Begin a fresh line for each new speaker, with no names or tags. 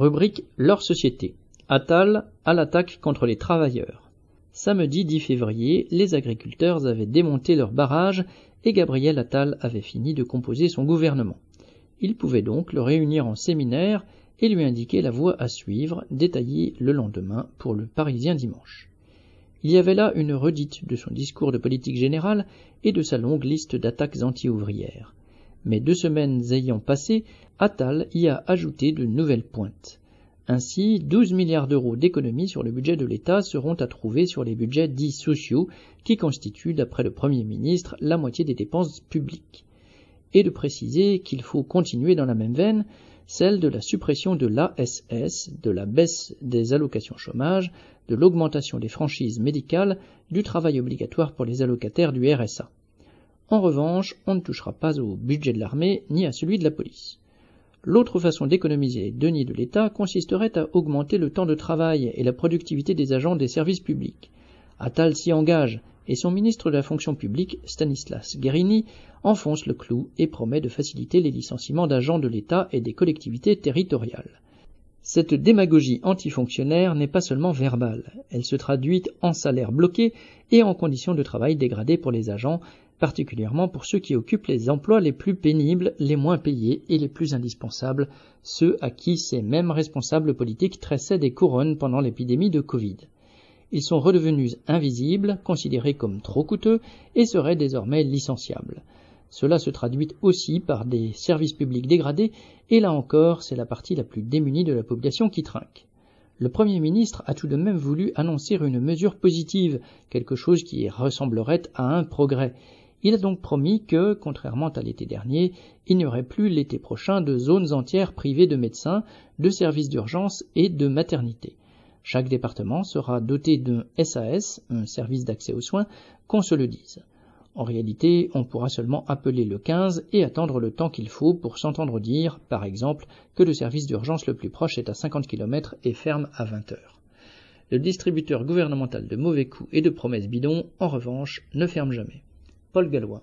Rubrique Leur société. Attal à l'attaque contre les travailleurs. Samedi 10 février, les agriculteurs avaient démonté leur barrage et Gabriel Attal avait fini de composer son gouvernement. Il pouvait donc le réunir en séminaire et lui indiquer la voie à suivre, détaillée le lendemain pour le Parisien dimanche. Il y avait là une redite de son discours de politique générale et de sa longue liste d'attaques anti-ouvrières. Mais deux semaines ayant passé, Attal y a ajouté de nouvelles pointes. Ainsi, 12 milliards d'euros d'économies sur le budget de l'État seront à trouver sur les budgets dits sociaux, qui constituent, d'après le Premier ministre, la moitié des dépenses publiques. Et de préciser qu'il faut continuer dans la même veine celle de la suppression de l'ASS, de la baisse des allocations chômage, de l'augmentation des franchises médicales, du travail obligatoire pour les allocataires du RSA. En revanche, on ne touchera pas au budget de l'armée ni à celui de la police. L'autre façon d'économiser les deniers de l'État consisterait à augmenter le temps de travail et la productivité des agents des services publics. Attal s'y engage, et son ministre de la fonction publique, Stanislas Guérini, enfonce le clou et promet de faciliter les licenciements d'agents de l'État et des collectivités territoriales. Cette démagogie antifonctionnaire n'est pas seulement verbale, elle se traduit en salaires bloqués et en conditions de travail dégradées pour les agents, particulièrement pour ceux qui occupent les emplois les plus pénibles, les moins payés et les plus indispensables, ceux à qui ces mêmes responsables politiques tressaient des couronnes pendant l'épidémie de Covid. Ils sont redevenus invisibles, considérés comme trop coûteux, et seraient désormais licenciables. Cela se traduit aussi par des services publics dégradés, et là encore, c'est la partie la plus démunie de la population qui trinque. Le Premier ministre a tout de même voulu annoncer une mesure positive, quelque chose qui ressemblerait à un progrès. Il a donc promis que, contrairement à l'été dernier, il n'y aurait plus l'été prochain de zones entières privées de médecins, de services d'urgence et de maternité. Chaque département sera doté d'un SAS, un service d'accès aux soins, qu'on se le dise. En réalité, on pourra seulement appeler le 15 et attendre le temps qu'il faut pour s'entendre dire, par exemple, que le service d'urgence le plus proche est à 50 km et ferme à 20 heures. Le distributeur gouvernemental de mauvais coups et de promesses bidons, en revanche, ne ferme jamais. طول قلوة